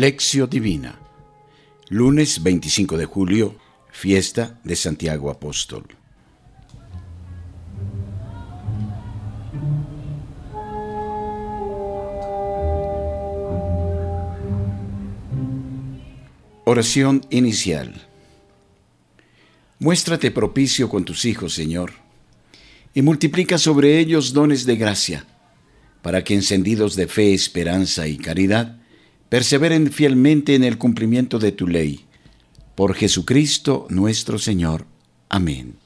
Lección Divina. Lunes 25 de julio, fiesta de Santiago Apóstol. Oración inicial. Muéstrate propicio con tus hijos, Señor, y multiplica sobre ellos dones de gracia, para que encendidos de fe, esperanza y caridad, perseveren fielmente en el cumplimiento de tu ley. Por Jesucristo nuestro Señor. Amén.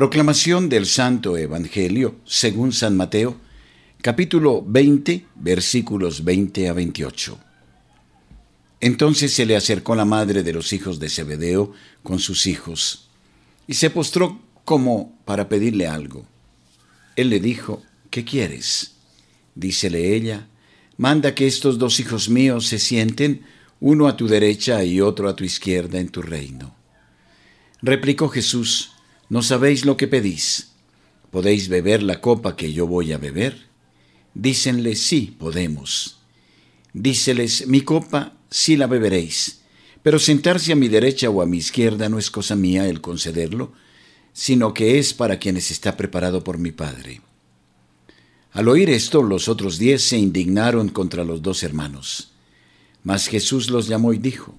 Proclamación del Santo Evangelio según San Mateo, capítulo 20, versículos 20 a 28. Entonces se le acercó la madre de los hijos de Zebedeo con sus hijos, y se postró como para pedirle algo. Él le dijo, ¿qué quieres? Dícele ella, manda que estos dos hijos míos se sienten, uno a tu derecha y otro a tu izquierda en tu reino. Replicó Jesús, ¿No sabéis lo que pedís? ¿Podéis beber la copa que yo voy a beber? Dícenle, sí, podemos. Díceles, mi copa sí la beberéis, pero sentarse a mi derecha o a mi izquierda no es cosa mía el concederlo, sino que es para quienes está preparado por mi Padre. Al oír esto, los otros diez se indignaron contra los dos hermanos. Mas Jesús los llamó y dijo,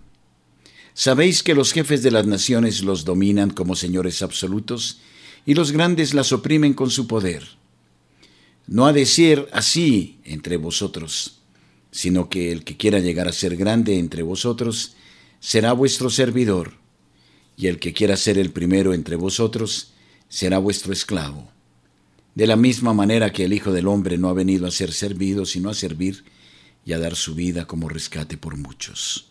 Sabéis que los jefes de las naciones los dominan como señores absolutos y los grandes las oprimen con su poder. No ha de ser así entre vosotros, sino que el que quiera llegar a ser grande entre vosotros será vuestro servidor, y el que quiera ser el primero entre vosotros será vuestro esclavo. De la misma manera que el Hijo del Hombre no ha venido a ser servido, sino a servir y a dar su vida como rescate por muchos.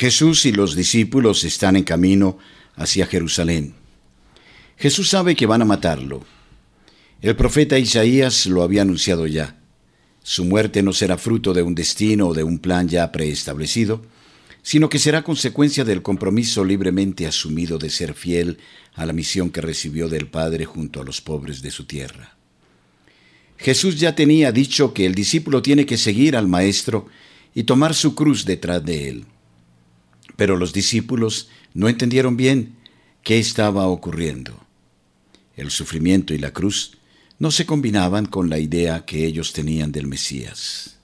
Jesús y los discípulos están en camino hacia Jerusalén. Jesús sabe que van a matarlo. El profeta Isaías lo había anunciado ya. Su muerte no será fruto de un destino o de un plan ya preestablecido, sino que será consecuencia del compromiso libremente asumido de ser fiel a la misión que recibió del Padre junto a los pobres de su tierra. Jesús ya tenía dicho que el discípulo tiene que seguir al Maestro y tomar su cruz detrás de él. Pero los discípulos no entendieron bien qué estaba ocurriendo. El sufrimiento y la cruz no se combinaban con la idea que ellos tenían del Mesías.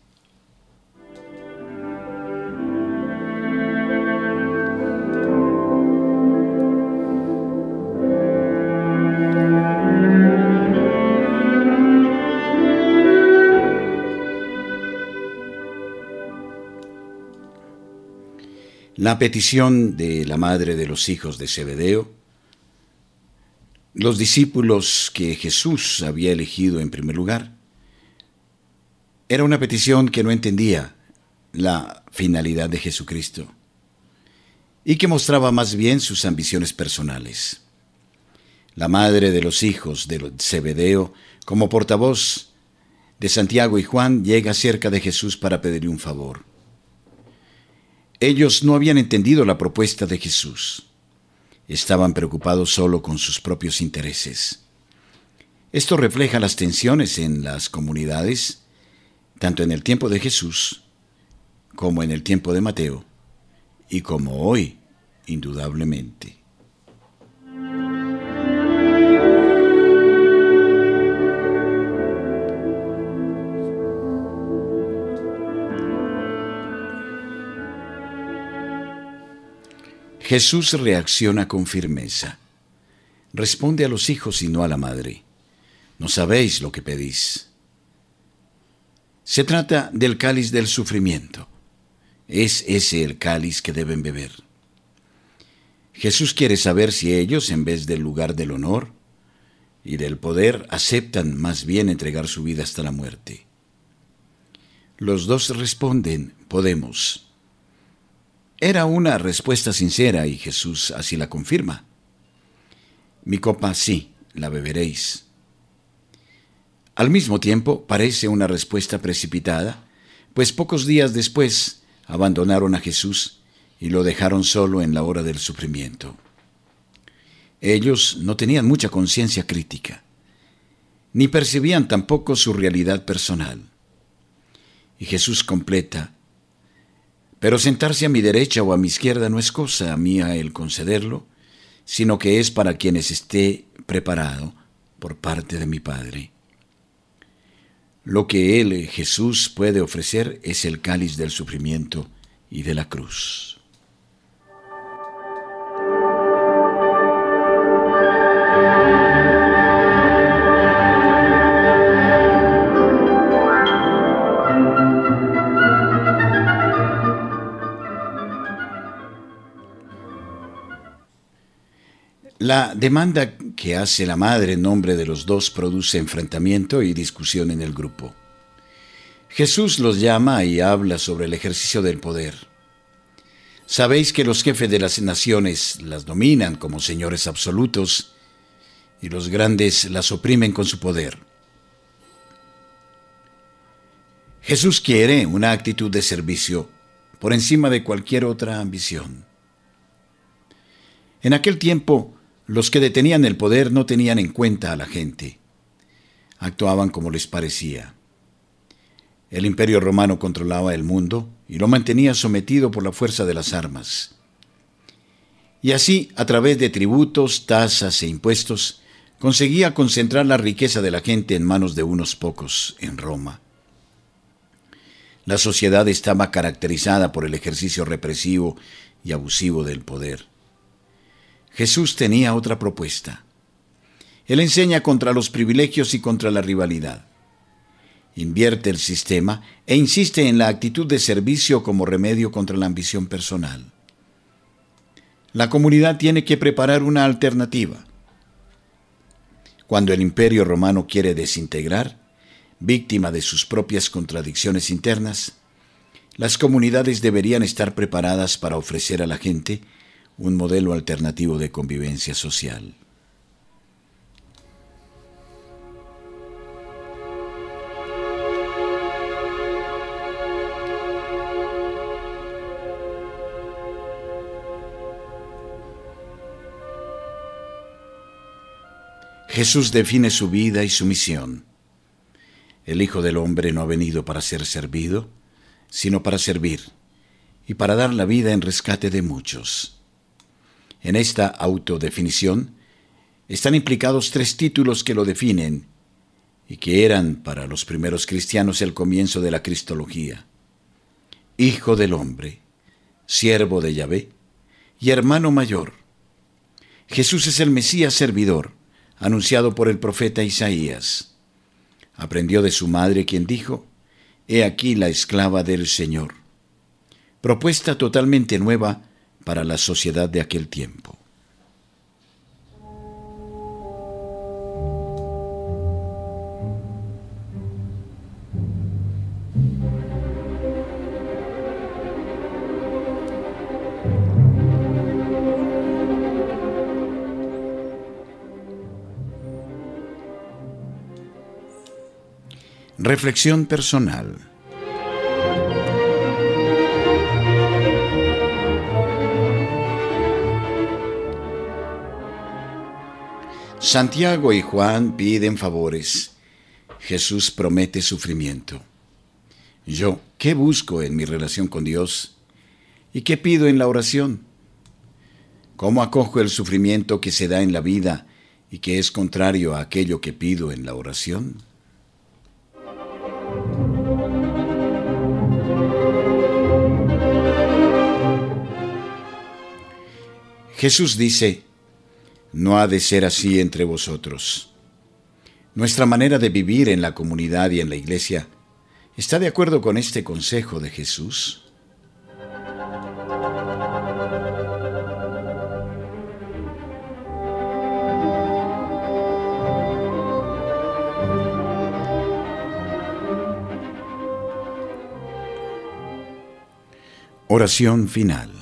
La petición de la madre de los hijos de Zebedeo, los discípulos que Jesús había elegido en primer lugar, era una petición que no entendía la finalidad de Jesucristo y que mostraba más bien sus ambiciones personales. La madre de los hijos de Zebedeo, como portavoz de Santiago y Juan, llega cerca de Jesús para pedirle un favor. Ellos no habían entendido la propuesta de Jesús. Estaban preocupados solo con sus propios intereses. Esto refleja las tensiones en las comunidades, tanto en el tiempo de Jesús como en el tiempo de Mateo, y como hoy, indudablemente. Jesús reacciona con firmeza. Responde a los hijos y no a la madre. No sabéis lo que pedís. Se trata del cáliz del sufrimiento. Es ese el cáliz que deben beber. Jesús quiere saber si ellos, en vez del lugar del honor y del poder, aceptan más bien entregar su vida hasta la muerte. Los dos responden, podemos. Era una respuesta sincera y Jesús así la confirma. Mi copa sí, la beberéis. Al mismo tiempo, parece una respuesta precipitada, pues pocos días después abandonaron a Jesús y lo dejaron solo en la hora del sufrimiento. Ellos no tenían mucha conciencia crítica, ni percibían tampoco su realidad personal. Y Jesús completa, pero sentarse a mi derecha o a mi izquierda no es cosa mía el concederlo, sino que es para quienes esté preparado por parte de mi Padre. Lo que Él, Jesús, puede ofrecer es el cáliz del sufrimiento y de la cruz. La demanda que hace la madre en nombre de los dos produce enfrentamiento y discusión en el grupo. Jesús los llama y habla sobre el ejercicio del poder. Sabéis que los jefes de las naciones las dominan como señores absolutos y los grandes las oprimen con su poder. Jesús quiere una actitud de servicio por encima de cualquier otra ambición. En aquel tiempo, los que detenían el poder no tenían en cuenta a la gente. Actuaban como les parecía. El imperio romano controlaba el mundo y lo mantenía sometido por la fuerza de las armas. Y así, a través de tributos, tasas e impuestos, conseguía concentrar la riqueza de la gente en manos de unos pocos en Roma. La sociedad estaba caracterizada por el ejercicio represivo y abusivo del poder. Jesús tenía otra propuesta. Él enseña contra los privilegios y contra la rivalidad. Invierte el sistema e insiste en la actitud de servicio como remedio contra la ambición personal. La comunidad tiene que preparar una alternativa. Cuando el imperio romano quiere desintegrar, víctima de sus propias contradicciones internas, las comunidades deberían estar preparadas para ofrecer a la gente un modelo alternativo de convivencia social. Jesús define su vida y su misión. El Hijo del Hombre no ha venido para ser servido, sino para servir y para dar la vida en rescate de muchos. En esta autodefinición están implicados tres títulos que lo definen y que eran para los primeros cristianos el comienzo de la cristología. Hijo del hombre, siervo de Yahvé y hermano mayor. Jesús es el Mesías servidor, anunciado por el profeta Isaías. Aprendió de su madre quien dijo, He aquí la esclava del Señor. Propuesta totalmente nueva para la sociedad de aquel tiempo. Reflexión personal. Santiago y Juan piden favores. Jesús promete sufrimiento. Yo, ¿qué busco en mi relación con Dios? ¿Y qué pido en la oración? ¿Cómo acojo el sufrimiento que se da en la vida y que es contrario a aquello que pido en la oración? Jesús dice, no ha de ser así entre vosotros. Nuestra manera de vivir en la comunidad y en la iglesia está de acuerdo con este consejo de Jesús. Oración final.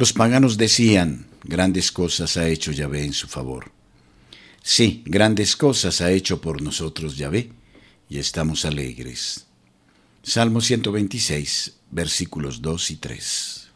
Los paganos decían, grandes cosas ha hecho Yahvé en su favor. Sí, grandes cosas ha hecho por nosotros Yahvé, y estamos alegres. Salmo 126, versículos 2 y 3.